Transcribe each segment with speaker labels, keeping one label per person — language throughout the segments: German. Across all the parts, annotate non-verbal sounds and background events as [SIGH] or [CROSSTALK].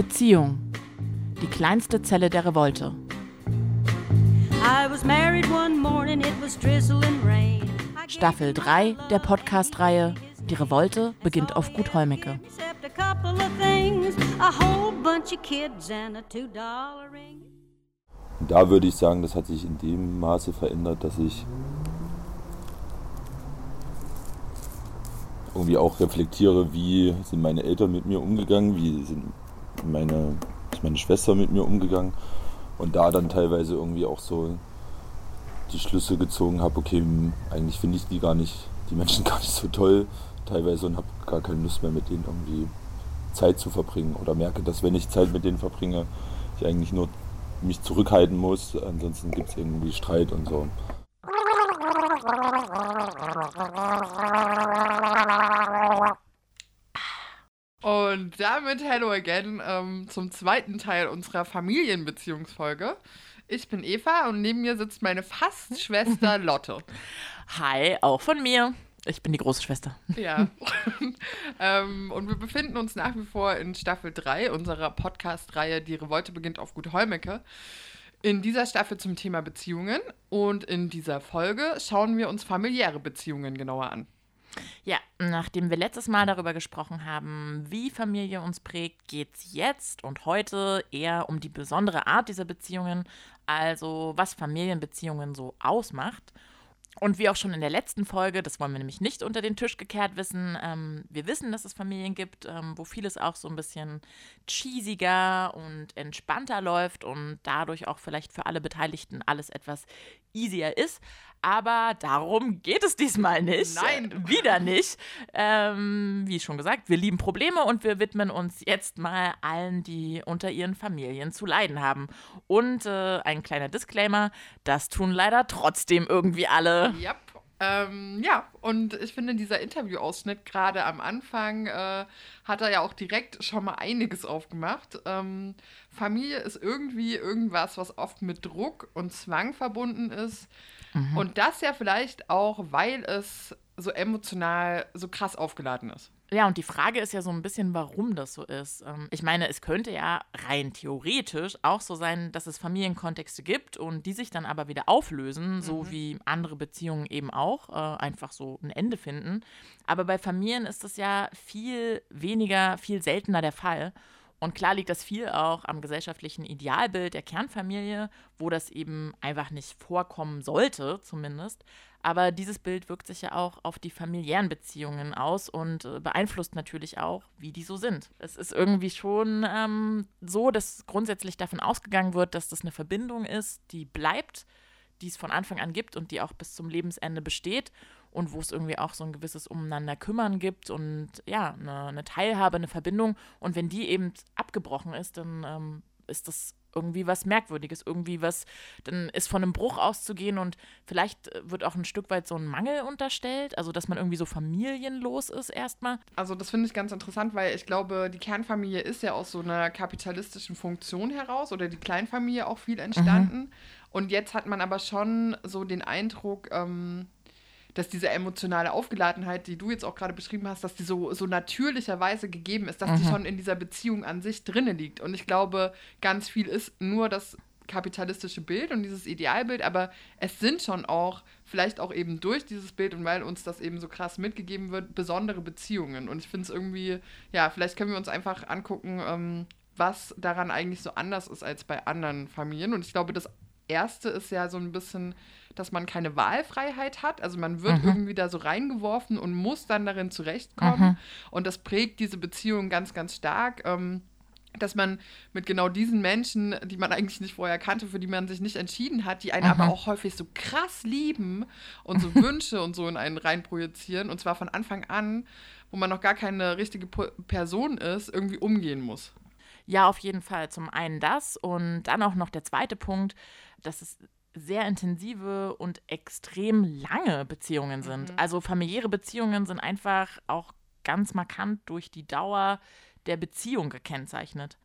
Speaker 1: Beziehung. Die kleinste Zelle der Revolte. Staffel 3 der Podcast-Reihe Die Revolte beginnt auf Gut Holmecke.
Speaker 2: Da würde ich sagen, das hat sich in dem Maße verändert, dass ich irgendwie auch reflektiere, wie sind meine Eltern mit mir umgegangen, wie sind meine, ist meine Schwester mit mir umgegangen und da dann teilweise irgendwie auch so die Schlüsse gezogen habe, okay, eigentlich finde ich die gar nicht, die Menschen [LAUGHS] gar nicht so toll teilweise und habe gar keine Lust mehr mit denen irgendwie Zeit zu verbringen oder merke, dass wenn ich Zeit mit denen verbringe, ich eigentlich nur mich zurückhalten muss, ansonsten gibt es irgendwie Streit und so.
Speaker 3: Und damit Hello again ähm, zum zweiten Teil unserer Familienbeziehungsfolge. Ich bin Eva und neben mir sitzt meine Fastschwester [LAUGHS] Lotte.
Speaker 1: Hi, auch von mir. Ich bin die große Schwester.
Speaker 3: Ja. [LAUGHS] ähm, und wir befinden uns nach wie vor in Staffel 3 unserer Podcast-Reihe Die Revolte beginnt auf Gut Holmecke. In dieser Staffel zum Thema Beziehungen und in dieser Folge schauen wir uns familiäre Beziehungen genauer an.
Speaker 1: Ja, nachdem wir letztes Mal darüber gesprochen haben, wie Familie uns prägt, geht es jetzt und heute eher um die besondere Art dieser Beziehungen, also was Familienbeziehungen so ausmacht. Und wie auch schon in der letzten Folge, das wollen wir nämlich nicht unter den Tisch gekehrt wissen, ähm, wir wissen, dass es Familien gibt, ähm, wo vieles auch so ein bisschen cheesiger und entspannter läuft und dadurch auch vielleicht für alle Beteiligten alles etwas easier ist. Aber darum geht es diesmal nicht.
Speaker 3: Nein.
Speaker 1: Wieder nicht. Ähm, wie schon gesagt, wir lieben Probleme und wir widmen uns jetzt mal allen, die unter ihren Familien zu leiden haben. Und äh, ein kleiner Disclaimer: Das tun leider trotzdem irgendwie alle.
Speaker 3: Yep. Ähm, ja, und ich finde, dieser Interviewausschnitt gerade am Anfang äh, hat er ja auch direkt schon mal einiges aufgemacht. Ähm, Familie ist irgendwie irgendwas, was oft mit Druck und Zwang verbunden ist. Mhm. Und das ja vielleicht auch, weil es so emotional so krass aufgeladen ist.
Speaker 1: Ja, und die Frage ist ja so ein bisschen, warum das so ist. Ähm, ich meine, es könnte ja rein theoretisch auch so sein, dass es Familienkontexte gibt und die sich dann aber wieder auflösen, mhm. so wie andere Beziehungen eben auch, äh, einfach so ein Ende finden. Aber bei Familien ist das ja viel weniger, viel seltener der Fall. Und klar liegt das viel auch am gesellschaftlichen Idealbild der Kernfamilie, wo das eben einfach nicht vorkommen sollte, zumindest. Aber dieses Bild wirkt sich ja auch auf die familiären Beziehungen aus und äh, beeinflusst natürlich auch, wie die so sind. Es ist irgendwie schon ähm, so, dass grundsätzlich davon ausgegangen wird, dass das eine Verbindung ist, die bleibt, die es von Anfang an gibt und die auch bis zum Lebensende besteht und wo es irgendwie auch so ein gewisses Umeinander kümmern gibt und ja, eine, eine Teilhabe, eine Verbindung. Und wenn die eben abgebrochen ist, dann ähm, ist das irgendwie was Merkwürdiges, irgendwie was, dann ist von einem Bruch auszugehen und vielleicht wird auch ein Stück weit so ein Mangel unterstellt, also dass man irgendwie so familienlos ist erstmal.
Speaker 3: Also das finde ich ganz interessant, weil ich glaube, die Kernfamilie ist ja aus so einer kapitalistischen Funktion heraus oder die Kleinfamilie auch viel entstanden. Mhm. Und jetzt hat man aber schon so den Eindruck, ähm, dass diese emotionale Aufgeladenheit, die du jetzt auch gerade beschrieben hast, dass die so, so natürlicherweise gegeben ist, dass mhm. die schon in dieser Beziehung an sich drinne liegt. Und ich glaube, ganz viel ist nur das kapitalistische Bild und dieses Idealbild, aber es sind schon auch, vielleicht auch eben durch dieses Bild und weil uns das eben so krass mitgegeben wird, besondere Beziehungen. Und ich finde es irgendwie, ja, vielleicht können wir uns einfach angucken, ähm, was daran eigentlich so anders ist als bei anderen Familien. Und ich glaube, das erste ist ja so ein bisschen dass man keine Wahlfreiheit hat. Also man wird mhm. irgendwie da so reingeworfen und muss dann darin zurechtkommen. Mhm. Und das prägt diese Beziehung ganz, ganz stark. Ähm, dass man mit genau diesen Menschen, die man eigentlich nicht vorher kannte, für die man sich nicht entschieden hat, die einen mhm. aber auch häufig so krass lieben und so [LAUGHS] Wünsche und so in einen reinprojizieren, und zwar von Anfang an, wo man noch gar keine richtige Person ist, irgendwie umgehen muss.
Speaker 1: Ja, auf jeden Fall. Zum einen das und dann auch noch der zweite Punkt, dass es sehr intensive und extrem lange Beziehungen sind. Mhm. Also familiäre Beziehungen sind einfach auch ganz markant durch die Dauer der Beziehung gekennzeichnet.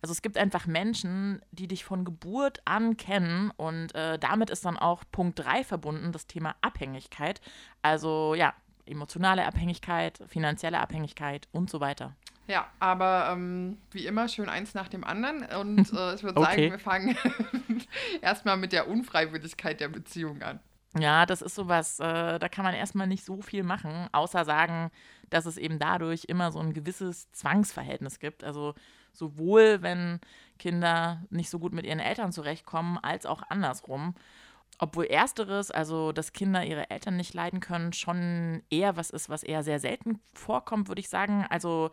Speaker 1: Also es gibt einfach Menschen, die dich von Geburt an kennen und äh, damit ist dann auch Punkt 3 verbunden, das Thema Abhängigkeit. Also ja, emotionale Abhängigkeit, finanzielle Abhängigkeit und so weiter.
Speaker 3: Ja, aber ähm, wie immer schön eins nach dem anderen. Und äh, ich würde [LAUGHS] okay. sagen, wir fangen [LAUGHS] erstmal mit der Unfreiwilligkeit der Beziehung an.
Speaker 1: Ja, das ist sowas, äh, da kann man erstmal nicht so viel machen, außer sagen, dass es eben dadurch immer so ein gewisses Zwangsverhältnis gibt. Also sowohl wenn Kinder nicht so gut mit ihren Eltern zurechtkommen, als auch andersrum. Obwohl ersteres, also dass Kinder ihre Eltern nicht leiden können, schon eher was ist, was eher sehr selten vorkommt, würde ich sagen. Also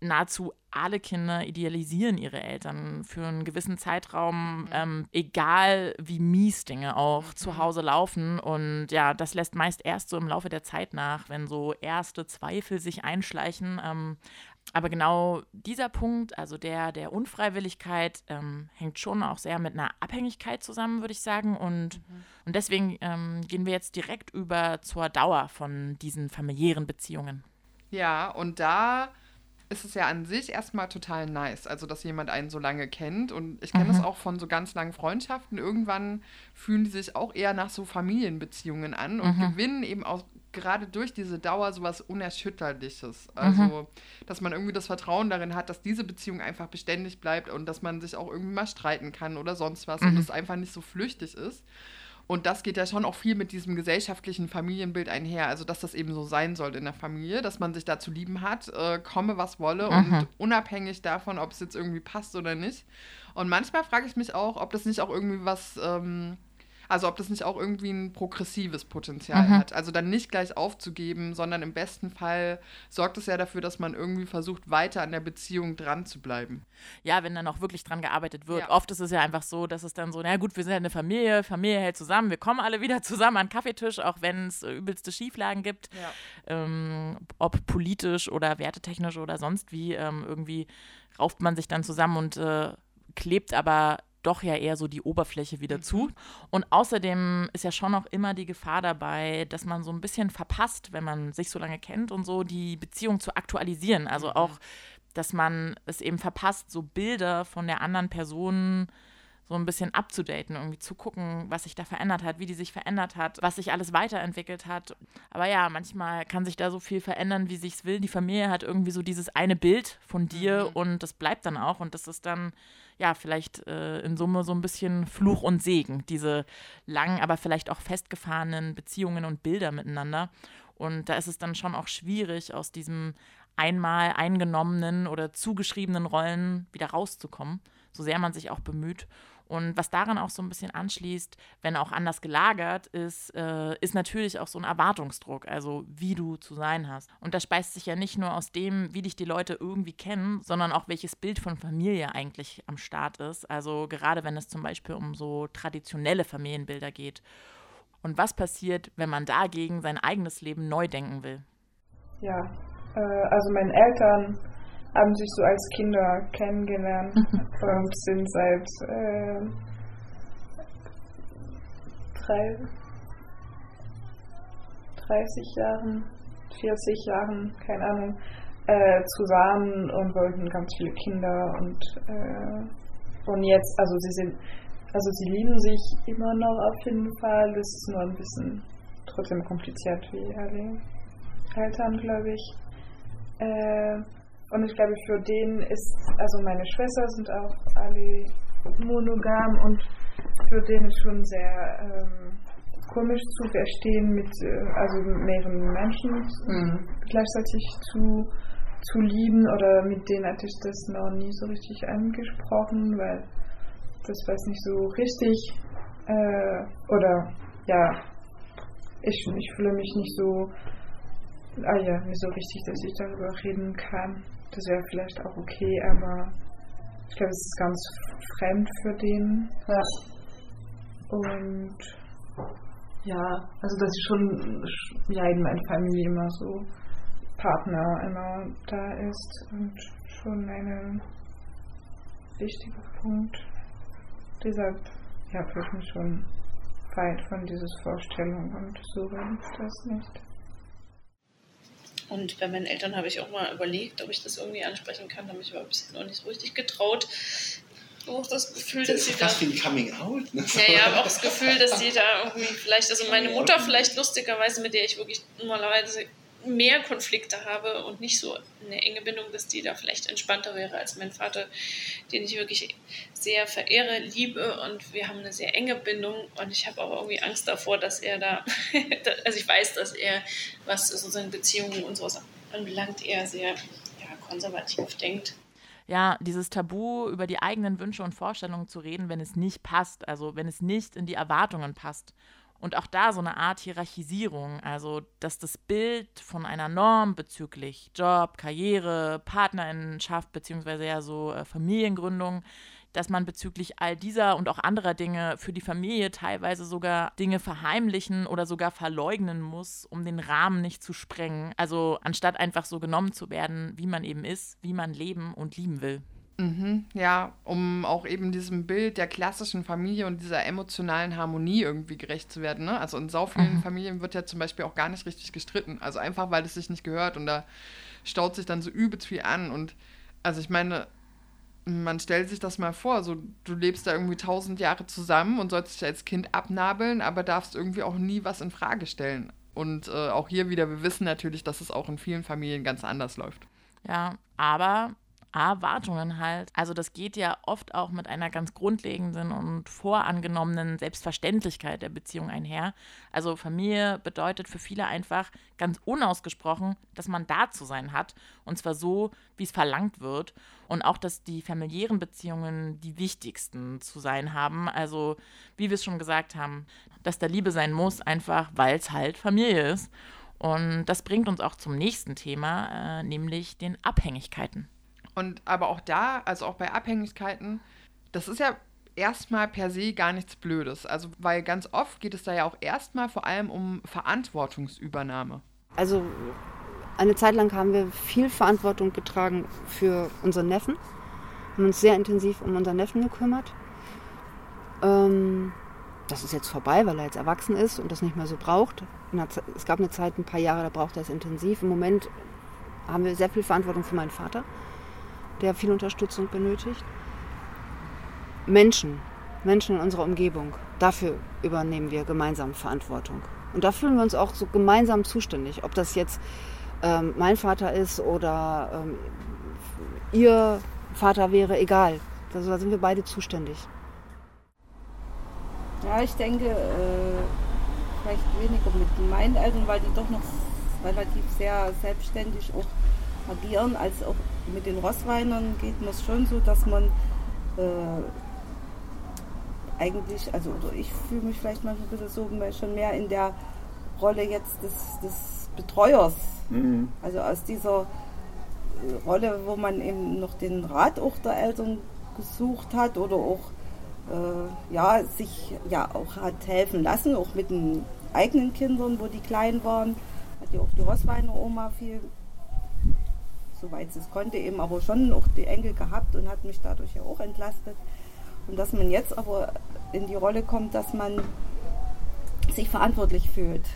Speaker 1: nahezu alle Kinder idealisieren ihre Eltern für einen gewissen Zeitraum, mhm. ähm, egal wie mies Dinge auch mhm. zu Hause laufen. Und ja, das lässt meist erst so im Laufe der Zeit nach, wenn so erste Zweifel sich einschleichen. Ähm, aber genau dieser Punkt, also der der Unfreiwilligkeit, ähm, hängt schon auch sehr mit einer Abhängigkeit zusammen, würde ich sagen. Und, mhm. und deswegen ähm, gehen wir jetzt direkt über zur Dauer von diesen familiären Beziehungen.
Speaker 3: Ja, und da ist es ja an sich erstmal total nice, also dass jemand einen so lange kennt. Und ich kenne es mhm. auch von so ganz langen Freundschaften. Irgendwann fühlen die sich auch eher nach so Familienbeziehungen an und mhm. gewinnen eben auch gerade durch diese Dauer sowas Unerschütterliches. Also, mhm. dass man irgendwie das Vertrauen darin hat, dass diese Beziehung einfach beständig bleibt und dass man sich auch irgendwie mal streiten kann oder sonst was und mhm. es einfach nicht so flüchtig ist. Und das geht ja schon auch viel mit diesem gesellschaftlichen Familienbild einher. Also, dass das eben so sein soll in der Familie, dass man sich da zu lieben hat, äh, komme was wolle mhm. und unabhängig davon, ob es jetzt irgendwie passt oder nicht. Und manchmal frage ich mich auch, ob das nicht auch irgendwie was. Ähm, also ob das nicht auch irgendwie ein progressives Potenzial mhm. hat. Also dann nicht gleich aufzugeben, sondern im besten Fall sorgt es ja dafür, dass man irgendwie versucht, weiter an der Beziehung dran zu bleiben.
Speaker 1: Ja, wenn dann auch wirklich dran gearbeitet wird. Ja. Oft ist es ja einfach so, dass es dann so, na gut, wir sind ja eine Familie, Familie hält zusammen, wir kommen alle wieder [LAUGHS] zusammen an den Kaffeetisch, auch wenn es übelste Schieflagen gibt. Ja. Ähm, ob politisch oder wertetechnisch oder sonst wie, ähm, irgendwie rauft man sich dann zusammen und äh, klebt aber doch ja eher so die Oberfläche wieder mhm. zu. Und außerdem ist ja schon noch immer die Gefahr dabei, dass man so ein bisschen verpasst, wenn man sich so lange kennt und so, die Beziehung zu aktualisieren. Also mhm. auch, dass man es eben verpasst, so Bilder von der anderen Person so ein bisschen abzudaten, irgendwie zu gucken, was sich da verändert hat, wie die sich verändert hat, was sich alles weiterentwickelt hat. Aber ja, manchmal kann sich da so viel verändern, wie sich's will. Die Familie hat irgendwie so dieses eine Bild von dir mhm. und das bleibt dann auch und das ist dann ja, vielleicht äh, in Summe so ein bisschen Fluch und Segen, diese langen, aber vielleicht auch festgefahrenen Beziehungen und Bilder miteinander. Und da ist es dann schon auch schwierig, aus diesem einmal eingenommenen oder zugeschriebenen Rollen wieder rauszukommen, so sehr man sich auch bemüht. Und was daran auch so ein bisschen anschließt, wenn auch anders gelagert ist, äh, ist natürlich auch so ein Erwartungsdruck, also wie du zu sein hast. Und das speist sich ja nicht nur aus dem, wie dich die Leute irgendwie kennen, sondern auch welches Bild von Familie eigentlich am Start ist. Also gerade wenn es zum Beispiel um so traditionelle Familienbilder geht. Und was passiert, wenn man dagegen sein eigenes Leben neu denken will?
Speaker 4: Ja, äh, also meinen Eltern haben sich so als Kinder kennengelernt und sind seit äh, drei, 30 Jahren, 40 Jahren, keine Ahnung, äh, zusammen und wollten ganz viele Kinder und, äh, und jetzt, also sie sind, also sie lieben sich immer noch auf jeden Fall, das ist nur ein bisschen trotzdem kompliziert wie alle Eltern, glaube ich. Äh, und ich glaube, für den ist, also meine Schwester sind auch alle monogam und für den ist schon sehr ähm, komisch zu verstehen, mit äh, also mehreren Menschen mhm. gleichzeitig zu, zu lieben oder mit denen hatte ich das noch nie so richtig angesprochen, weil das war nicht so richtig äh, oder ja, ich, ich fühle mich nicht so, ah ja, nicht so richtig, dass ich darüber reden kann. Das wäre vielleicht auch okay, aber ich glaube, es ist ganz fremd für den. Ja. Und ja, also dass schon ja in meiner Familie immer so Partner immer da ist und schon ein wichtiger Punkt. Deshalb ja, fühle ich mich schon weit von dieser Vorstellung und so will ich das nicht.
Speaker 5: Und bei meinen Eltern habe ich auch mal überlegt, ob ich das irgendwie ansprechen kann, habe ich aber bisher noch nicht so richtig getraut. Auch das Gefühl,
Speaker 6: das dass
Speaker 5: sie
Speaker 6: da. wie ein Coming Out.
Speaker 5: Ne? Ja, ja, aber auch das Gefühl, dass [LAUGHS] sie da irgendwie vielleicht, also meine Mutter vielleicht lustigerweise, mit der ich wirklich normalerweise mehr Konflikte habe und nicht so eine enge Bindung, dass die da vielleicht entspannter wäre als mein Vater, den ich wirklich sehr verehre, liebe und wir haben eine sehr enge Bindung und ich habe aber irgendwie Angst davor, dass er [LAUGHS] da, also ich weiß, dass er, was sozusagen Beziehungen und sowas anbelangt, eher sehr ja, konservativ denkt
Speaker 1: ja, dieses Tabu über die eigenen Wünsche und Vorstellungen zu reden, wenn es nicht passt, also wenn es nicht in die Erwartungen passt. Und auch da so eine Art Hierarchisierung, also dass das Bild von einer Norm bezüglich Job, Karriere, Partnerinnenschaft beziehungsweise ja so äh, Familiengründung, dass man bezüglich all dieser und auch anderer Dinge für die Familie teilweise sogar Dinge verheimlichen oder sogar verleugnen muss, um den Rahmen nicht zu sprengen. Also anstatt einfach so genommen zu werden, wie man eben ist, wie man leben und lieben will.
Speaker 3: Mhm, ja, um auch eben diesem Bild der klassischen Familie und dieser emotionalen Harmonie irgendwie gerecht zu werden. Ne? Also in so vielen mhm. Familien wird ja zum Beispiel auch gar nicht richtig gestritten. Also einfach, weil es sich nicht gehört und da staut sich dann so übelst viel an. Und also ich meine, man stellt sich das mal vor, so du lebst da irgendwie tausend Jahre zusammen und sollst dich als Kind abnabeln, aber darfst irgendwie auch nie was in Frage stellen. Und äh, auch hier wieder, wir wissen natürlich, dass es auch in vielen Familien ganz anders läuft.
Speaker 1: Ja, aber Erwartungen halt. Also das geht ja oft auch mit einer ganz grundlegenden und vorangenommenen Selbstverständlichkeit der Beziehung einher. Also Familie bedeutet für viele einfach ganz unausgesprochen, dass man da zu sein hat und zwar so, wie es verlangt wird und auch, dass die familiären Beziehungen die wichtigsten zu sein haben. Also wie wir es schon gesagt haben, dass da Liebe sein muss, einfach weil es halt Familie ist. Und das bringt uns auch zum nächsten Thema, äh, nämlich den Abhängigkeiten.
Speaker 3: Und aber auch da, also auch bei Abhängigkeiten, das ist ja erstmal per se gar nichts Blödes. Also, weil ganz oft geht es da ja auch erstmal vor allem um Verantwortungsübernahme.
Speaker 6: Also, eine Zeit lang haben wir viel Verantwortung getragen für unseren Neffen. Haben uns sehr intensiv um unseren Neffen gekümmert. Ähm, das ist jetzt vorbei, weil er jetzt erwachsen ist und das nicht mehr so braucht. Es gab eine Zeit, ein paar Jahre, da braucht er es intensiv. Im Moment haben wir sehr viel Verantwortung für meinen Vater der viel Unterstützung benötigt. Menschen, Menschen in unserer Umgebung, dafür übernehmen wir gemeinsam Verantwortung. Und da fühlen wir uns auch so gemeinsam zuständig. Ob das jetzt ähm, mein Vater ist oder ähm, ihr Vater wäre, egal. Also da sind wir beide zuständig.
Speaker 7: Ja, ich denke, äh, vielleicht weniger mit meinen Eltern, weil die doch noch relativ sehr selbstständig auch agieren, als auch mit den Rossweinern geht mir es schon so, dass man äh, eigentlich, also oder ich fühle mich vielleicht manchmal ein bisschen so schon mehr in der Rolle jetzt des, des Betreuers. Mhm. Also aus dieser äh, Rolle, wo man eben noch den Rat auch der Eltern gesucht hat oder auch äh, ja, sich ja auch hat helfen lassen, auch mit den eigenen Kindern, wo die klein waren, hat ja auch die Rossweiner Oma viel soweit es konnte, eben aber schon auch die Enkel gehabt und hat mich dadurch ja auch entlastet. Und dass man jetzt aber in die Rolle kommt, dass man sich verantwortlich fühlt.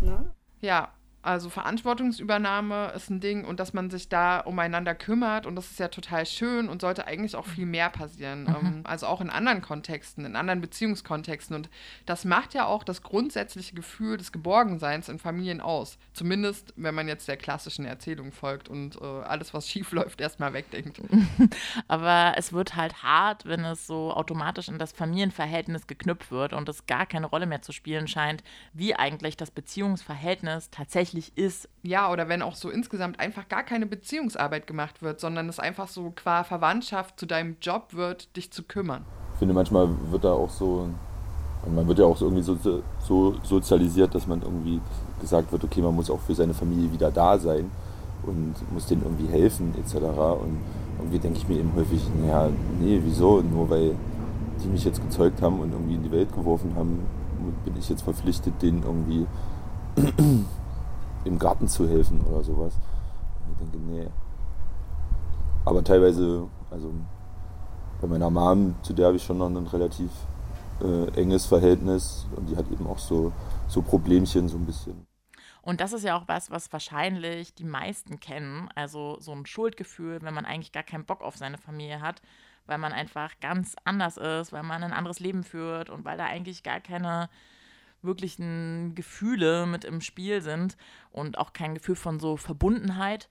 Speaker 7: Ne?
Speaker 3: Ja, also Verantwortungsübernahme ist ein Ding und dass man sich da umeinander kümmert und das ist ja total schön und sollte eigentlich auch viel mehr passieren. Mhm. Ähm, also auch in anderen Kontexten, in anderen Beziehungskontexten. Und das macht ja auch das grundsätzliche Gefühl des Geborgenseins in Familien aus. Zumindest, wenn man jetzt der klassischen Erzählung folgt und äh, alles, was schief [LAUGHS] läuft, erstmal wegdenkt. [LAUGHS]
Speaker 1: Aber es wird halt hart, wenn es so automatisch in das Familienverhältnis geknüpft wird und es gar keine Rolle mehr zu spielen scheint, wie eigentlich das Beziehungsverhältnis tatsächlich tatsächlich ist.
Speaker 3: Ja, oder wenn auch so insgesamt einfach gar keine Beziehungsarbeit gemacht wird, sondern es einfach so qua Verwandtschaft zu deinem Job wird, dich zu kümmern.
Speaker 2: Ich finde, manchmal wird da auch so, man wird ja auch so irgendwie so, so sozialisiert, dass man irgendwie gesagt wird, okay, man muss auch für seine Familie wieder da sein und muss denen irgendwie helfen etc. Und irgendwie denke ich mir eben häufig, naja, nee, wieso? Nur weil die mich jetzt gezeugt haben und irgendwie in die Welt geworfen haben, bin ich jetzt verpflichtet, denen irgendwie im Garten zu helfen oder sowas. Ich denke, nee. Aber teilweise, also bei meiner Mom, zu der habe ich schon noch ein relativ äh, enges Verhältnis und die hat eben auch so, so Problemchen so ein bisschen.
Speaker 1: Und das ist ja auch was, was wahrscheinlich die meisten kennen. Also so ein Schuldgefühl, wenn man eigentlich gar keinen Bock auf seine Familie hat, weil man einfach ganz anders ist, weil man ein anderes Leben führt und weil da eigentlich gar keine wirklichen Gefühle mit im Spiel sind und auch kein Gefühl von so Verbundenheit.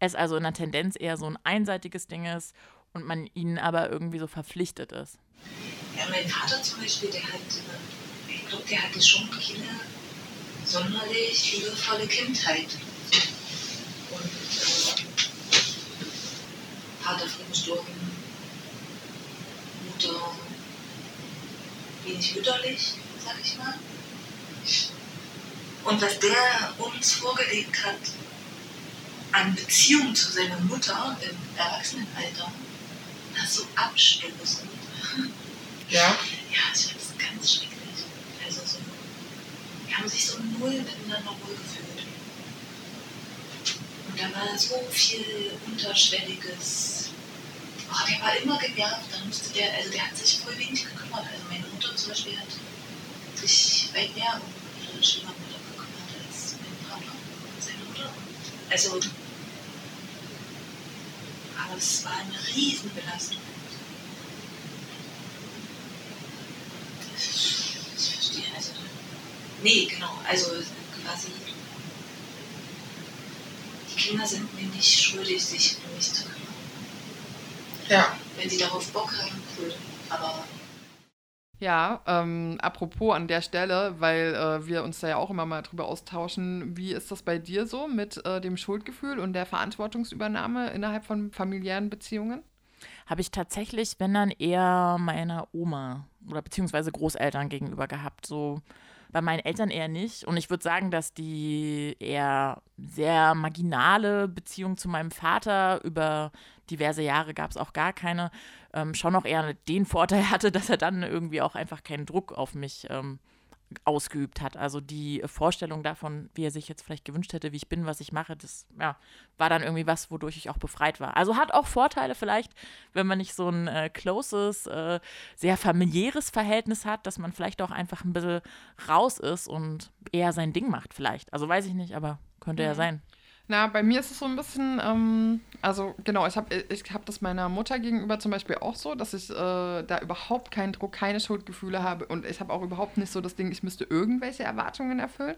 Speaker 1: Es also in der Tendenz eher so ein einseitiges Ding ist und man ihnen aber irgendwie so verpflichtet ist.
Speaker 8: Ja, mein Vater zum Beispiel, der hat, ich glaube, der hatte schon keine sonderlich liebevolle Kindheit. Und äh, Vater früh gestorben, Mutter wenig mütterlich, sag ich mal. Und was der uns vorgelegt hat an Beziehung zu seiner Mutter im Erwachsenenalter, das so abstoßend.
Speaker 3: Ja?
Speaker 8: Ja, ich fand das ganz schrecklich. Also so, die haben sich so null miteinander wohlgefühlt. Und da war so viel Unterschwelliges. Oh, der war immer genervt, dann musste der, also der hat sich voll wenig gekümmert. Also meine Mutter zum Beispiel hat sich weit mehr um ihre Schwiegermutter gekümmert als mein Vater und seine Mutter. Also, aber es war eine Riesenbelastung. Ich verstehe, also, nee, genau, also quasi, die Kinder sind mir nicht schuldig, sich um mich zu kümmern.
Speaker 3: Ja.
Speaker 8: Wenn sie darauf Bock haben, cool, aber
Speaker 3: Ja, ähm, apropos an der Stelle, weil äh, wir uns da ja auch immer mal drüber austauschen, wie ist das bei dir so mit äh, dem Schuldgefühl und der Verantwortungsübernahme innerhalb von familiären Beziehungen?
Speaker 1: Habe ich tatsächlich, wenn dann eher meiner Oma oder beziehungsweise Großeltern gegenüber gehabt. So bei meinen Eltern eher nicht. Und ich würde sagen, dass die eher sehr marginale Beziehung zu meinem Vater über diverse Jahre gab es auch gar keine, ähm, schon noch eher den Vorteil [LAUGHS] hatte, dass er dann irgendwie auch einfach keinen Druck auf mich ähm, ausgeübt hat. Also die Vorstellung davon, wie er sich jetzt vielleicht gewünscht hätte, wie ich bin, was ich mache, das ja, war dann irgendwie was, wodurch ich auch befreit war. Also hat auch Vorteile vielleicht, wenn man nicht so ein äh, closes, äh, sehr familiäres Verhältnis hat, dass man vielleicht auch einfach ein bisschen raus ist und eher sein Ding macht vielleicht. Also weiß ich nicht, aber könnte ja sein.
Speaker 3: Na, bei mir ist es so ein bisschen, ähm, also genau, ich habe ich hab das meiner Mutter gegenüber zum Beispiel auch so, dass ich äh, da überhaupt keinen Druck, keine Schuldgefühle habe und ich habe auch überhaupt nicht so das Ding, ich müsste irgendwelche Erwartungen erfüllen.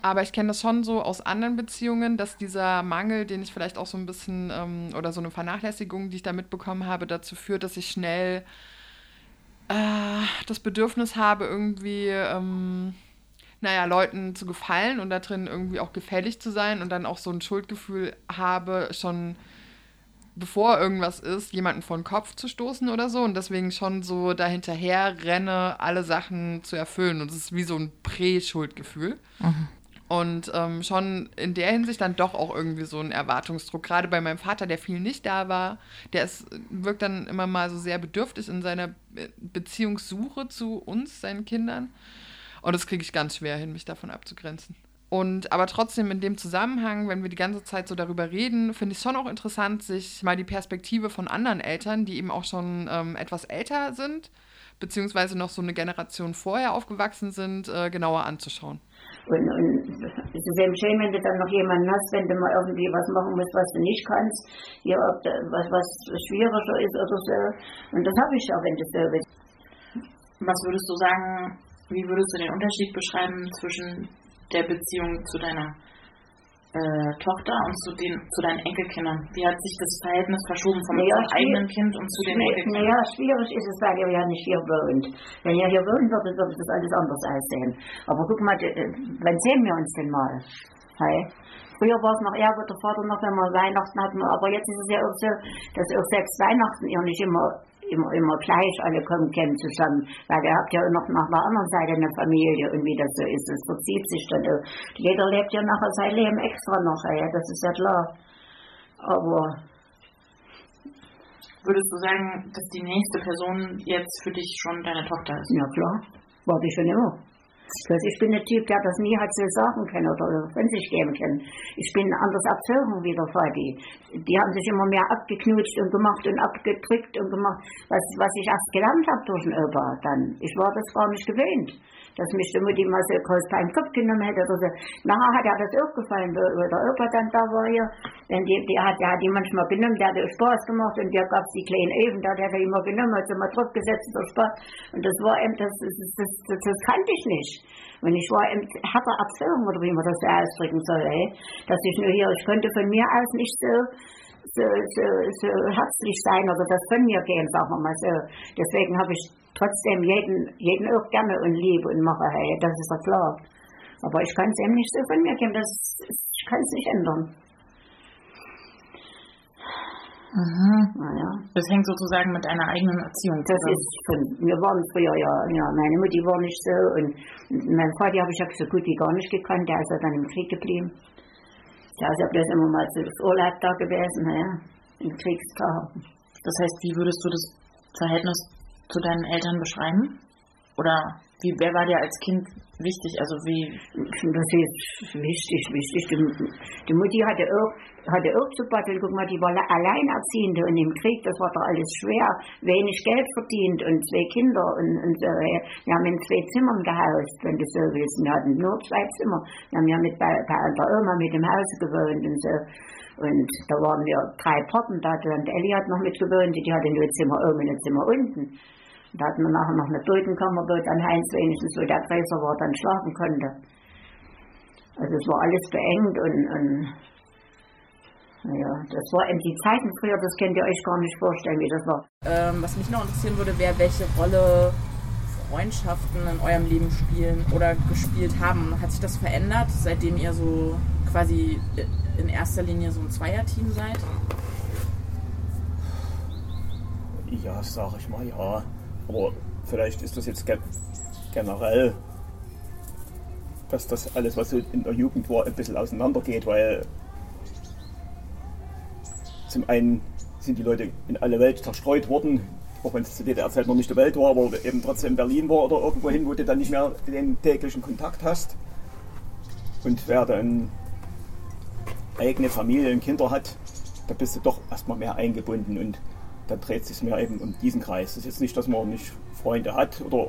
Speaker 3: Aber ich kenne das schon so aus anderen Beziehungen, dass dieser Mangel, den ich vielleicht auch so ein bisschen ähm, oder so eine Vernachlässigung, die ich da mitbekommen habe, dazu führt, dass ich schnell äh, das Bedürfnis habe, irgendwie. Ähm, naja, Leuten zu gefallen und da drin irgendwie auch gefällig zu sein und dann auch so ein Schuldgefühl habe, schon bevor irgendwas ist, jemanden vor den Kopf zu stoßen oder so und deswegen schon so dahinterher renne, alle Sachen zu erfüllen und es ist wie so ein Prä-Schuldgefühl. Und ähm, schon in der Hinsicht dann doch auch irgendwie so ein Erwartungsdruck. Gerade bei meinem Vater, der viel nicht da war, der ist, wirkt dann immer mal so sehr bedürftig in seiner Be- Beziehungssuche zu uns, seinen Kindern. Und das kriege ich ganz schwer hin, mich davon abzugrenzen. Und aber trotzdem in dem Zusammenhang, wenn wir die ganze Zeit so darüber reden, finde ich es schon auch interessant, sich mal die Perspektive von anderen Eltern, die eben auch schon ähm, etwas älter sind, beziehungsweise noch so eine Generation vorher aufgewachsen sind, äh, genauer anzuschauen.
Speaker 9: Und, und es ist eben schön, wenn du dann noch jemanden hast, wenn du mal irgendwie was machen musst, was du nicht kannst, ja, ob da, was, was schwieriger ist oder so. Und das habe ich auch, wenn das so ist.
Speaker 10: Was würdest du sagen, wie würdest du den Unterschied beschreiben zwischen der Beziehung zu deiner äh, Tochter und zu, den, zu deinen Enkelkindern? Wie hat sich das Verhältnis verschoben vom
Speaker 9: Naja,
Speaker 10: eigenen Kind und zu den Enkelkindern?
Speaker 9: Naja, schwierig ist es, weil ihr ja nicht hier wohnt. Wenn ihr hier wohnt, würde, würde das alles anders aussehen. Aber guck mal, äh, wann sehen wir uns denn mal? Hey? Früher war es noch eher, der Vater noch, wenn wir Weihnachten hatten, aber jetzt ist es ja auch so, dass auch selbst Weihnachten ihr nicht immer, immer, immer gleich alle kommen können zusammen, weil ihr habt ja noch nach der anderen Seite eine Familie und wie das so ist, es verzieht sich dann auch. Jeder lebt ja nachher sein Leben extra noch, ja, das ist ja klar. Aber
Speaker 10: Würdest du sagen, dass die nächste Person jetzt für dich schon deine Tochter ist?
Speaker 9: Ja klar, war ich schon immer. Also ich bin der Typ, der das nie hat so sagen können oder von sich geben können. Ich bin anders erzogen wie der Vati. Die haben sich immer mehr abgeknutscht und gemacht und abgedrückt und gemacht, was, was ich erst gelernt habe durch den Opa dann. Ich war das gar nicht gewöhnt, dass mich die Mutti mal so groß beim Kopf genommen hätte oder so. Nachher hat er das auch gefallen, wo, der Opa dann da war hier. Denn die, die hat, der hat die manchmal genommen, der hat auch Spaß gemacht und der gab die kleinen Öfen, da hat er immer genommen, hat sie mal drauf gesetzt, der Spaß. Und das war eben, das, das, das, das, das kannte ich nicht. Und ich war im harter Erziehung, oder wie man das so ausdrücken soll, ey, dass ich nur hier, ich konnte von mir aus nicht so, so, so, so herzlich sein oder das von mir gehen, sagen wir mal so. Deswegen habe ich trotzdem jeden, jeden auch gerne und liebe und mache, hey, das ist ja klar. Aber ich kann es eben nicht so von mir geben, das, ich kann es nicht ändern.
Speaker 10: Mhm. Naja. Das hängt sozusagen mit deiner eigenen Erziehung
Speaker 9: zusammen. Das ist von, wir waren früher ja, ja, meine Mutti war nicht so und mein Vater habe ich ja so gut wie gar nicht gekannt, der ist ja dann im Krieg geblieben. Der ist ja bloß immer mal zu Urlaub da gewesen, naja, im Kriegstagen.
Speaker 10: Das heißt, wie würdest du das Verhältnis zu deinen Eltern beschreiben? Oder wie, wer war dir als Kind wichtig? Also wie?
Speaker 9: Das ist wichtig, wichtig. Die, die Mutti hatte auch, hatte auch zu batteln. Guck mal, die war alleinerziehende und im Krieg, das war doch alles schwer. Wenig Geld verdient und zwei Kinder und, und so. Wir haben in zwei Zimmern gehaust, wenn du so willst. Wir hatten nur zwei Zimmer. Wir haben ja mit bei, bei der Oma mit dem Haus gewohnt und so. Und da waren wir drei Paten da. Und Ellie hat noch mit gewohnt, die hatte nur ein Zimmer oben und Zimmer unten. Da hatten wir nachher noch eine Brückenkammer, wo dann Heinz wenigstens, wo der größer war, dann schlafen konnte. Also es war alles beengt und, und naja, das war in die Zeiten früher, das könnt ihr euch gar nicht vorstellen, wie das war.
Speaker 1: Ähm, was mich noch interessieren würde, wäre, welche Rolle Freundschaften in eurem Leben spielen oder gespielt haben. Hat sich das verändert, seitdem ihr so quasi in erster Linie so ein Zweierteam seid?
Speaker 11: Ja, sag ich mal, ja. Aber vielleicht ist das jetzt generell, dass das alles, was so in der Jugend war, ein bisschen auseinandergeht, weil zum einen sind die Leute in alle Welt zerstreut worden, auch wenn es zu DDR-Zeit noch nicht die Welt war, aber eben trotzdem Berlin war oder irgendwo hin, wo du dann nicht mehr den täglichen Kontakt hast. Und wer dann eigene Familie und Kinder hat, da bist du doch erstmal mehr eingebunden und dann dreht es sich mehr eben um diesen Kreis. Es ist jetzt nicht, dass man nicht Freunde hat oder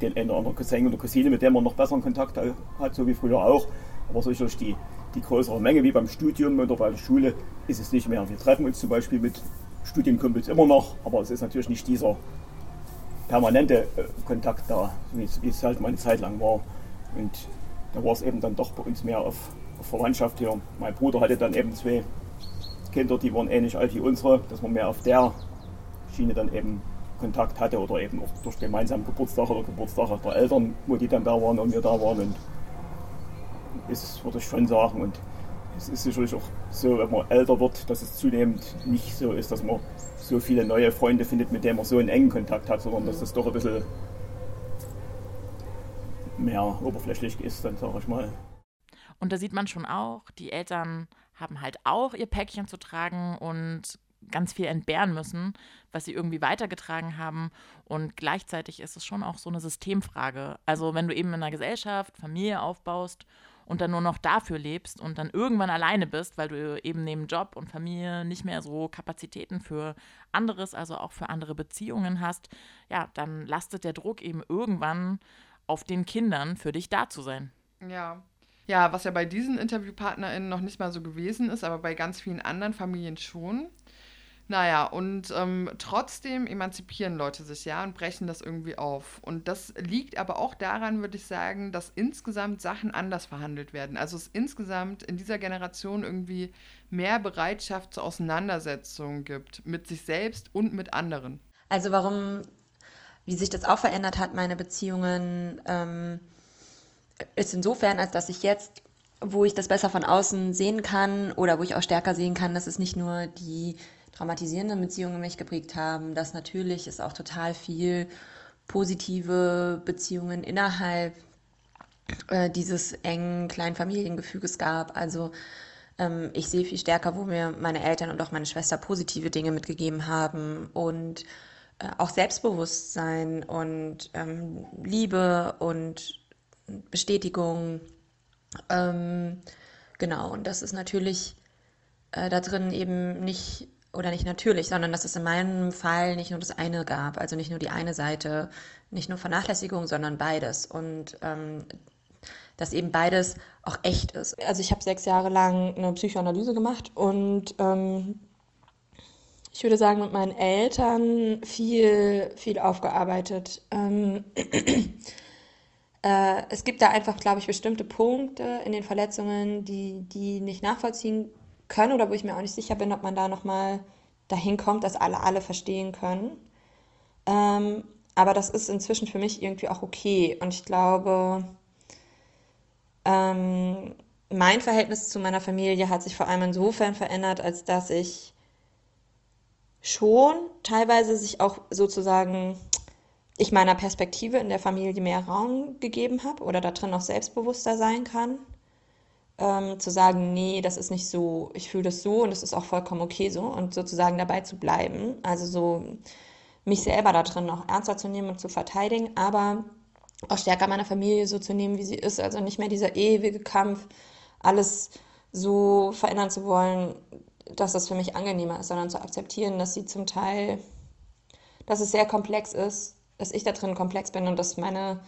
Speaker 11: den einen oder anderen Cousin oder Cousine, mit dem man noch besseren Kontakt hat, so wie früher auch. Aber sicherlich die, die größere Menge, wie beim Studium oder bei der Schule, ist es nicht mehr. Wir treffen uns zum Beispiel mit Studienkumpels immer noch, aber es ist natürlich nicht dieser permanente äh, Kontakt da, wie es, halt mal eine Zeit lang war. Und da war es eben dann doch bei uns mehr auf, auf Verwandtschaft hier. Mein Bruder hatte dann eben zwei Kinder, die waren ähnlich alt wie unsere, dass man mehr auf der Schiene dann eben Kontakt hatte oder eben auch durch gemeinsamen Geburtstag oder Geburtstag der Eltern, wo die dann da waren und wir da waren. Und ist, würde ich schon sagen. Und es ist sicherlich auch so, wenn man älter wird, dass es zunehmend nicht so ist, dass man so viele neue Freunde findet, mit denen man so einen engen Kontakt hat, sondern dass das doch ein bisschen mehr oberflächlich ist, dann sage ich mal.
Speaker 1: Und da sieht man schon auch, die Eltern haben halt auch ihr Päckchen zu tragen und ganz viel entbehren müssen, was sie irgendwie weitergetragen haben. Und gleichzeitig ist es schon auch so eine Systemfrage. Also wenn du eben in einer Gesellschaft Familie aufbaust und dann nur noch dafür lebst und dann irgendwann alleine bist, weil du eben neben Job und Familie nicht mehr so Kapazitäten für anderes, also auch für andere Beziehungen hast, ja, dann lastet der Druck eben irgendwann auf den Kindern, für dich da zu sein.
Speaker 3: Ja, ja, was ja bei diesen InterviewpartnerInnen noch nicht mal so gewesen ist, aber bei ganz vielen anderen Familien schon. Naja, und ähm, trotzdem emanzipieren Leute sich ja und brechen das irgendwie auf. Und das liegt aber auch daran, würde ich sagen, dass insgesamt Sachen anders verhandelt werden. Also es insgesamt in dieser Generation irgendwie mehr Bereitschaft zur Auseinandersetzung gibt mit sich selbst und mit anderen.
Speaker 12: Also warum, wie sich das auch verändert hat, meine Beziehungen. Ähm ist insofern, als dass ich jetzt, wo ich das besser von außen sehen kann oder wo ich auch stärker sehen kann, dass es nicht nur die traumatisierenden Beziehungen mich geprägt haben, dass natürlich es auch total viel positive Beziehungen innerhalb äh, dieses engen kleinen Familiengefüges gab. Also ähm, ich sehe viel stärker, wo mir meine Eltern und auch meine Schwester positive Dinge mitgegeben haben und äh, auch Selbstbewusstsein und ähm, Liebe und Bestätigung. Ähm, genau, und das ist natürlich äh, da drin eben nicht, oder nicht natürlich, sondern dass es in meinem Fall nicht nur das eine gab, also nicht nur die eine Seite, nicht nur Vernachlässigung, sondern beides. Und ähm, dass eben beides auch echt ist. Also ich habe sechs Jahre lang eine Psychoanalyse gemacht und ähm, ich würde sagen, mit meinen Eltern viel, viel aufgearbeitet. Ähm, Äh, es gibt da einfach, glaube ich, bestimmte Punkte in den Verletzungen, die die nicht nachvollziehen können oder wo ich mir auch nicht sicher bin, ob man da nochmal dahin kommt, dass alle alle verstehen können. Ähm, aber das ist inzwischen für mich irgendwie auch okay. Und ich glaube, ähm, mein Verhältnis zu meiner Familie hat sich vor allem insofern verändert, als dass ich schon teilweise sich auch sozusagen ich meiner Perspektive in der Familie mehr Raum gegeben habe oder da drin auch selbstbewusster sein kann. Ähm, zu sagen, nee, das ist nicht so, ich fühle das so und das ist auch vollkommen okay so und sozusagen dabei zu bleiben. Also so mich selber da drin auch ernster zu nehmen und zu verteidigen, aber auch stärker meine Familie so zu nehmen, wie sie ist. Also nicht mehr dieser ewige Kampf, alles so verändern zu wollen, dass das für mich angenehmer ist, sondern zu akzeptieren, dass sie zum Teil, dass es sehr komplex ist dass ich da drin komplex bin und dass meine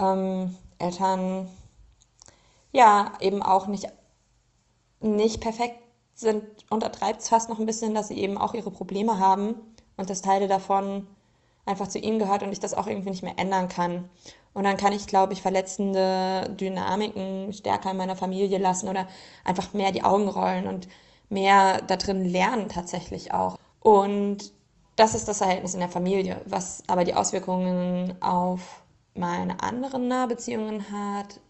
Speaker 12: ähm, Eltern ja eben auch nicht, nicht perfekt sind, untertreibt es fast noch ein bisschen, dass sie eben auch ihre Probleme haben und dass Teile davon einfach zu ihnen gehört und ich das auch irgendwie nicht mehr ändern kann. Und dann kann ich, glaube ich, verletzende Dynamiken stärker in meiner Familie lassen oder einfach mehr die Augen rollen und mehr da drin lernen tatsächlich auch. Und das ist das Verhältnis in der Familie. Was aber die Auswirkungen auf meine anderen Nahbeziehungen hat,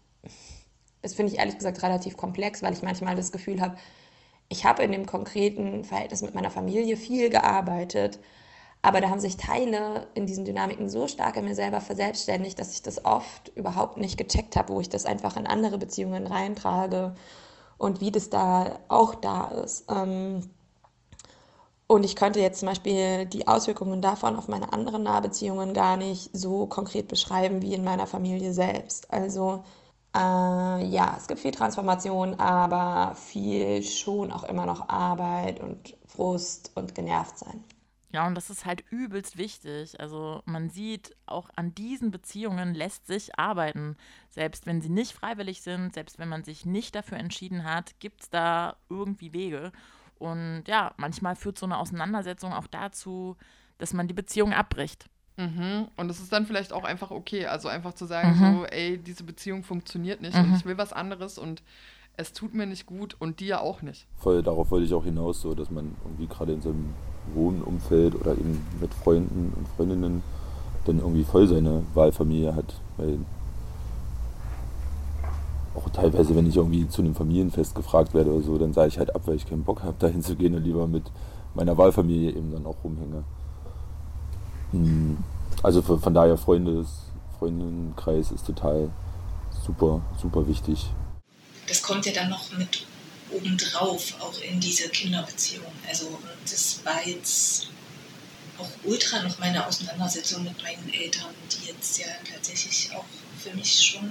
Speaker 12: ist, finde ich ehrlich gesagt relativ komplex, weil ich manchmal das Gefühl habe, ich habe in dem konkreten Verhältnis mit meiner Familie viel gearbeitet, aber da haben sich Teile in diesen Dynamiken so stark in mir selber verselbstständigt, dass ich das oft überhaupt nicht gecheckt habe, wo ich das einfach in andere Beziehungen reintrage und wie das da auch da ist. Ähm, und ich könnte jetzt zum Beispiel die Auswirkungen davon auf meine anderen Nahbeziehungen gar nicht so konkret beschreiben wie in meiner Familie selbst. Also äh, ja, es gibt viel Transformation, aber viel schon auch immer noch Arbeit und Frust und genervt sein.
Speaker 1: Ja, und das ist halt übelst wichtig. Also man sieht, auch an diesen Beziehungen lässt sich arbeiten. Selbst wenn sie nicht freiwillig sind, selbst wenn man sich nicht dafür entschieden hat, gibt es da irgendwie Wege. Und ja, manchmal führt so eine Auseinandersetzung auch dazu, dass man die Beziehung abbricht.
Speaker 3: Mhm. Und es ist dann vielleicht auch einfach okay, also einfach zu sagen, mhm. so, ey, diese Beziehung funktioniert nicht mhm. und ich will was anderes und es tut mir nicht gut und dir auch nicht.
Speaker 2: Voll, darauf wollte ich auch hinaus, so, dass man irgendwie gerade in seinem Wohnumfeld oder eben mit Freunden und Freundinnen dann irgendwie voll seine Wahlfamilie hat. Weil auch teilweise, wenn ich irgendwie zu einem Familienfest gefragt werde oder so, dann sage ich halt ab, weil ich keinen Bock habe, [LAUGHS] da hinzugehen und lieber mit meiner Wahlfamilie eben dann auch rumhänge. Hm. Also von daher Freundes, Freundinnenkreis ist total super, super wichtig.
Speaker 8: Das kommt ja dann noch mit obendrauf, auch in diese Kinderbeziehung. Also das war jetzt auch ultra noch meine Auseinandersetzung mit meinen Eltern, die jetzt ja tatsächlich auch für mich schon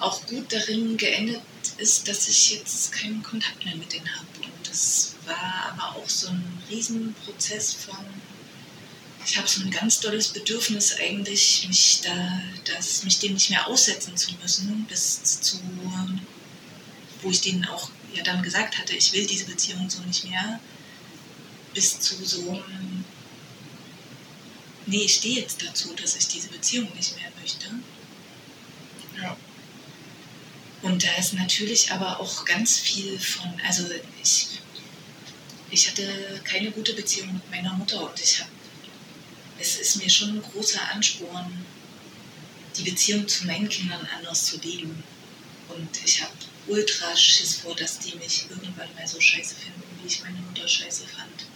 Speaker 8: auch gut darin geendet ist, dass ich jetzt keinen Kontakt mehr mit denen habe. Und das war aber auch so ein Riesenprozess von, ich habe so ein ganz tolles Bedürfnis eigentlich, mich da, das, mich dem nicht mehr aussetzen zu müssen, bis zu, wo ich denen auch ja dann gesagt hatte, ich will diese Beziehung so nicht mehr, bis zu so nee, ich stehe jetzt dazu, dass ich diese Beziehung nicht mehr möchte. Ja. Und da ist natürlich aber auch ganz viel von, also ich, ich hatte keine gute Beziehung mit meiner Mutter und ich habe, es ist mir schon ein großer Ansporn, die Beziehung zu meinen Kindern anders zu leben. Und ich habe ultra Schiss vor, dass die mich irgendwann mal so scheiße finden, wie ich meine Mutter scheiße fand.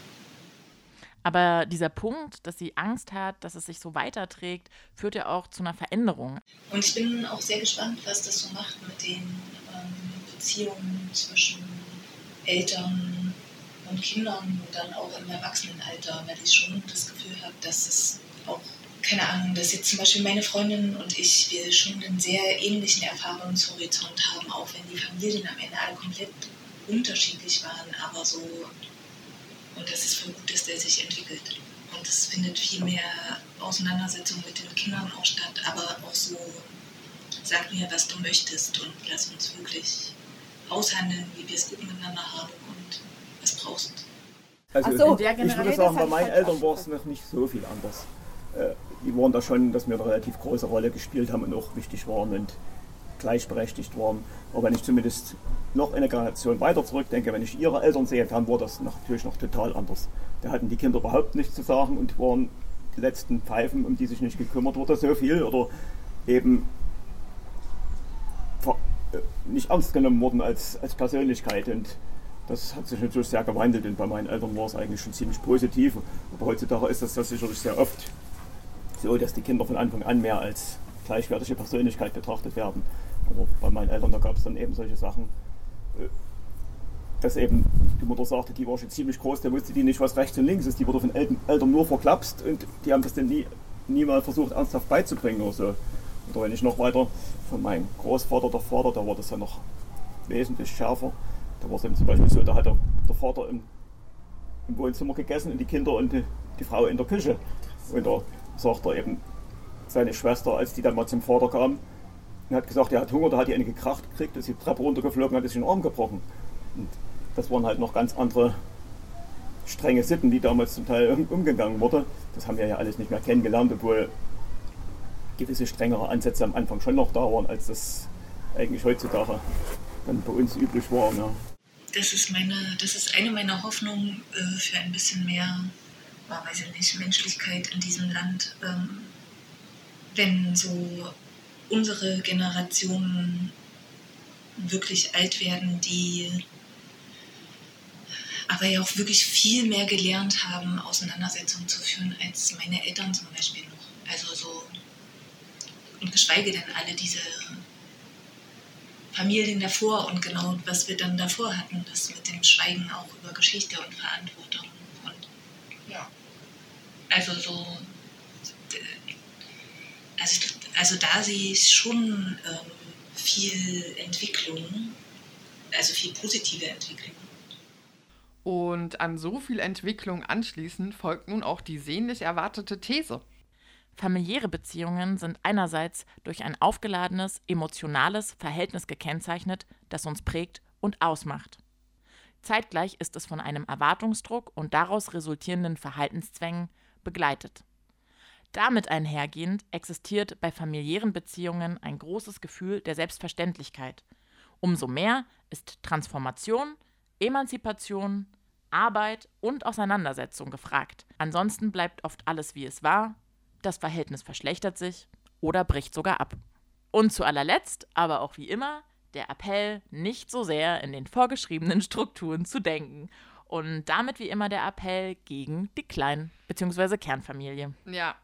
Speaker 1: Aber dieser Punkt, dass sie Angst hat, dass es sich so weiterträgt, führt ja auch zu einer Veränderung.
Speaker 8: Und ich bin auch sehr gespannt, was das so macht mit den ähm, Beziehungen zwischen Eltern und Kindern und dann auch im Erwachsenenalter, weil ich schon das Gefühl habe, dass es auch, keine Ahnung, dass jetzt zum Beispiel meine Freundin und ich, wir schon einen sehr ähnlichen Erfahrungshorizont haben, auch wenn die Familien am Ende alle komplett unterschiedlich waren, aber so und das ist voll gut, dass der sich entwickelt. Und es findet viel mehr Auseinandersetzung mit den Kindern auch statt, aber auch so, sag mir, was du möchtest und lass uns wirklich aushandeln, wie wir es gut miteinander haben und was brauchst.
Speaker 11: Also so, ich würde sagen, bei meinen Eltern war es noch nicht so viel anders. äh, die waren da schon, dass wir eine relativ große Rolle gespielt haben und auch wichtig waren und gleichberechtigt waren. Aber wenn ich zumindest noch eine Generation weiter zurückdenke, wenn ich ihre Eltern sehe, dann war das natürlich noch total anders. Da hatten die Kinder überhaupt nichts zu sagen und waren die letzten Pfeifen, um die sich nicht gekümmert wurde, so viel oder eben äh, nicht ernst genommen worden als, als Persönlichkeit. Und das hat sich natürlich sehr gewandelt und bei meinen Eltern war es eigentlich schon ziemlich positiv. Aber heutzutage ist das ja sicherlich sehr oft so, dass die Kinder von Anfang an mehr als gleichwertige Persönlichkeit betrachtet werden. Aber bei meinen Eltern, da gab es dann eben solche Sachen, äh, dass eben die Mutter sagte, die war schon ziemlich groß, da wusste die nicht, was rechts und links ist. Die wurde von Eltern nur verklapst und die haben das dann nie, nie mal versucht, ernsthaft beizubringen oder so. Oder wenn ich noch weiter von meinem Großvater, der Vater, da war das ja noch wesentlich schärfer. Da war es eben zum Beispiel so, da hat der, der Vater im, im, Wohnzimmer gegessen und die Kinder und die, die Frau in der Küche. Und da sagt er eben, seine Schwester, als die dann mal zum Vater kam, und hat gesagt, er hat Hunger, da hat die eine gekracht gekriegt, ist die Treppe runtergeflogen, hat sich den Arm gebrochen. Und das waren halt noch ganz andere strenge Sitten, die damals zum Teil umgegangen wurden. Das haben wir ja alles nicht mehr kennengelernt, obwohl gewisse strengere Ansätze am Anfang schon noch da waren, als das eigentlich heutzutage dann bei uns üblich war. Ja.
Speaker 8: Das ist meine, das ist eine meiner Hoffnungen äh, für ein bisschen mehr, oh, weiß ich nicht, Menschlichkeit in diesem Land. Ähm, wenn so unsere Generationen wirklich alt werden, die aber ja auch wirklich viel mehr gelernt haben, Auseinandersetzungen zu führen, als meine Eltern zum Beispiel noch. Also so, und geschweige denn alle diese Familien davor und genau, was wir dann davor hatten, das mit dem Schweigen auch über Geschichte und Verantwortung. Und ja, also so, also, da sehe ich schon ähm, viel Entwicklung, also viel positive Entwicklung.
Speaker 3: Und an so viel Entwicklung anschließend folgt nun auch die sehnlich erwartete These.
Speaker 1: Familiäre Beziehungen sind einerseits durch ein aufgeladenes, emotionales Verhältnis gekennzeichnet, das uns prägt und ausmacht. Zeitgleich ist es von einem Erwartungsdruck und daraus resultierenden Verhaltenszwängen begleitet. Damit einhergehend existiert bei familiären Beziehungen ein großes Gefühl der Selbstverständlichkeit. Umso mehr ist Transformation, Emanzipation, Arbeit und Auseinandersetzung gefragt. Ansonsten bleibt oft alles wie es war, das Verhältnis verschlechtert sich oder bricht sogar ab. Und zu allerletzt, aber auch wie immer, der Appell, nicht so sehr in den vorgeschriebenen [LAUGHS] Strukturen zu denken. Und damit wie immer der Appell gegen die Klein- bzw. Kernfamilie.
Speaker 3: Ja,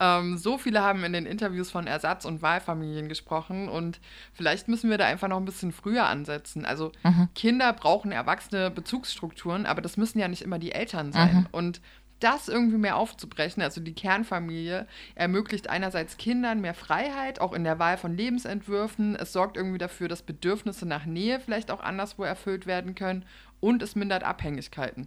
Speaker 3: ähm, so viele haben in den Interviews von Ersatz- und Wahlfamilien gesprochen und vielleicht müssen wir da einfach noch ein bisschen früher ansetzen. Also mhm. Kinder brauchen erwachsene Bezugsstrukturen, aber das müssen ja nicht immer die Eltern sein. Mhm. Und das irgendwie mehr aufzubrechen, also die Kernfamilie, ermöglicht einerseits Kindern mehr Freiheit, auch in der Wahl von Lebensentwürfen. Es sorgt irgendwie dafür, dass Bedürfnisse nach Nähe vielleicht auch anderswo erfüllt werden können und es mindert Abhängigkeiten.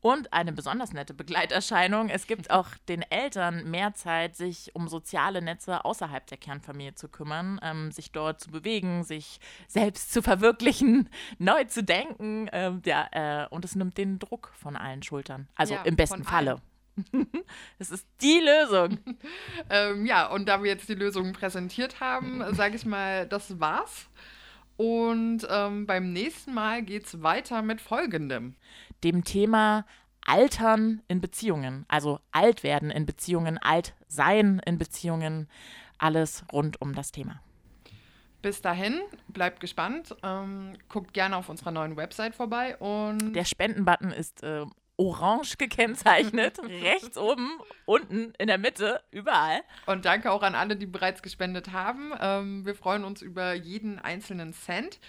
Speaker 1: Und eine besonders nette Begleiterscheinung, es gibt [LAUGHS] auch den Eltern mehr Zeit, sich um soziale Netze außerhalb der Kernfamilie zu kümmern, ähm, sich dort zu bewegen, sich selbst zu verwirklichen, [LAUGHS] neu zu denken. Ähm, ja, äh, und es nimmt den Druck von allen Schultern. Also ja, im besten Falle. Das [LAUGHS] ist die Lösung.
Speaker 3: ähm, ja, und da wir jetzt die Lösung präsentiert haben, sage ich mal, das war's. Und ähm, beim nächsten Mal geht es weiter mit folgendem
Speaker 1: dem Thema Altern in Beziehungen, also alt werden in Beziehungen, alt sein in Beziehungen, alles rund um das Thema.
Speaker 3: Bis dahin, bleibt gespannt, ähm, guckt gerne auf unserer neuen Website vorbei und.
Speaker 1: Der Spendenbutton ist äh, orange gekennzeichnet, [LAUGHS] rechts oben, unten, in der Mitte, überall.
Speaker 3: Und danke auch an alle, die bereits gespendet haben. Ähm, wir freuen uns über jeden einzelnen Cent.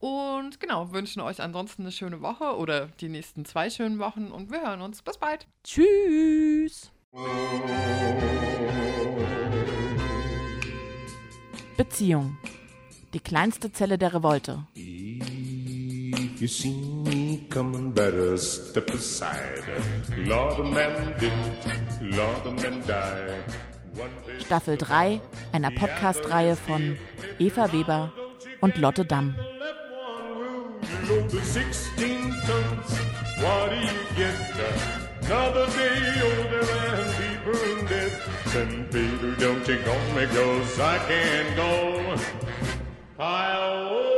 Speaker 3: Und genau, wünschen euch ansonsten eine schöne Woche oder die nächsten zwei schönen Wochen und wir hören uns. Bis bald.
Speaker 1: Tschüss. Beziehung. Die kleinste Zelle der Revolte. If you see me coming, better step aside. Lord, man did, Lord, man died. Staffel 3 einer Podcast-Reihe von Eva Weber und Lotte Damm. load the 16 tons. What do you get? Another day older and deeper in debt.
Speaker 13: St. Peter, don't you call me, cause I can't go. I'll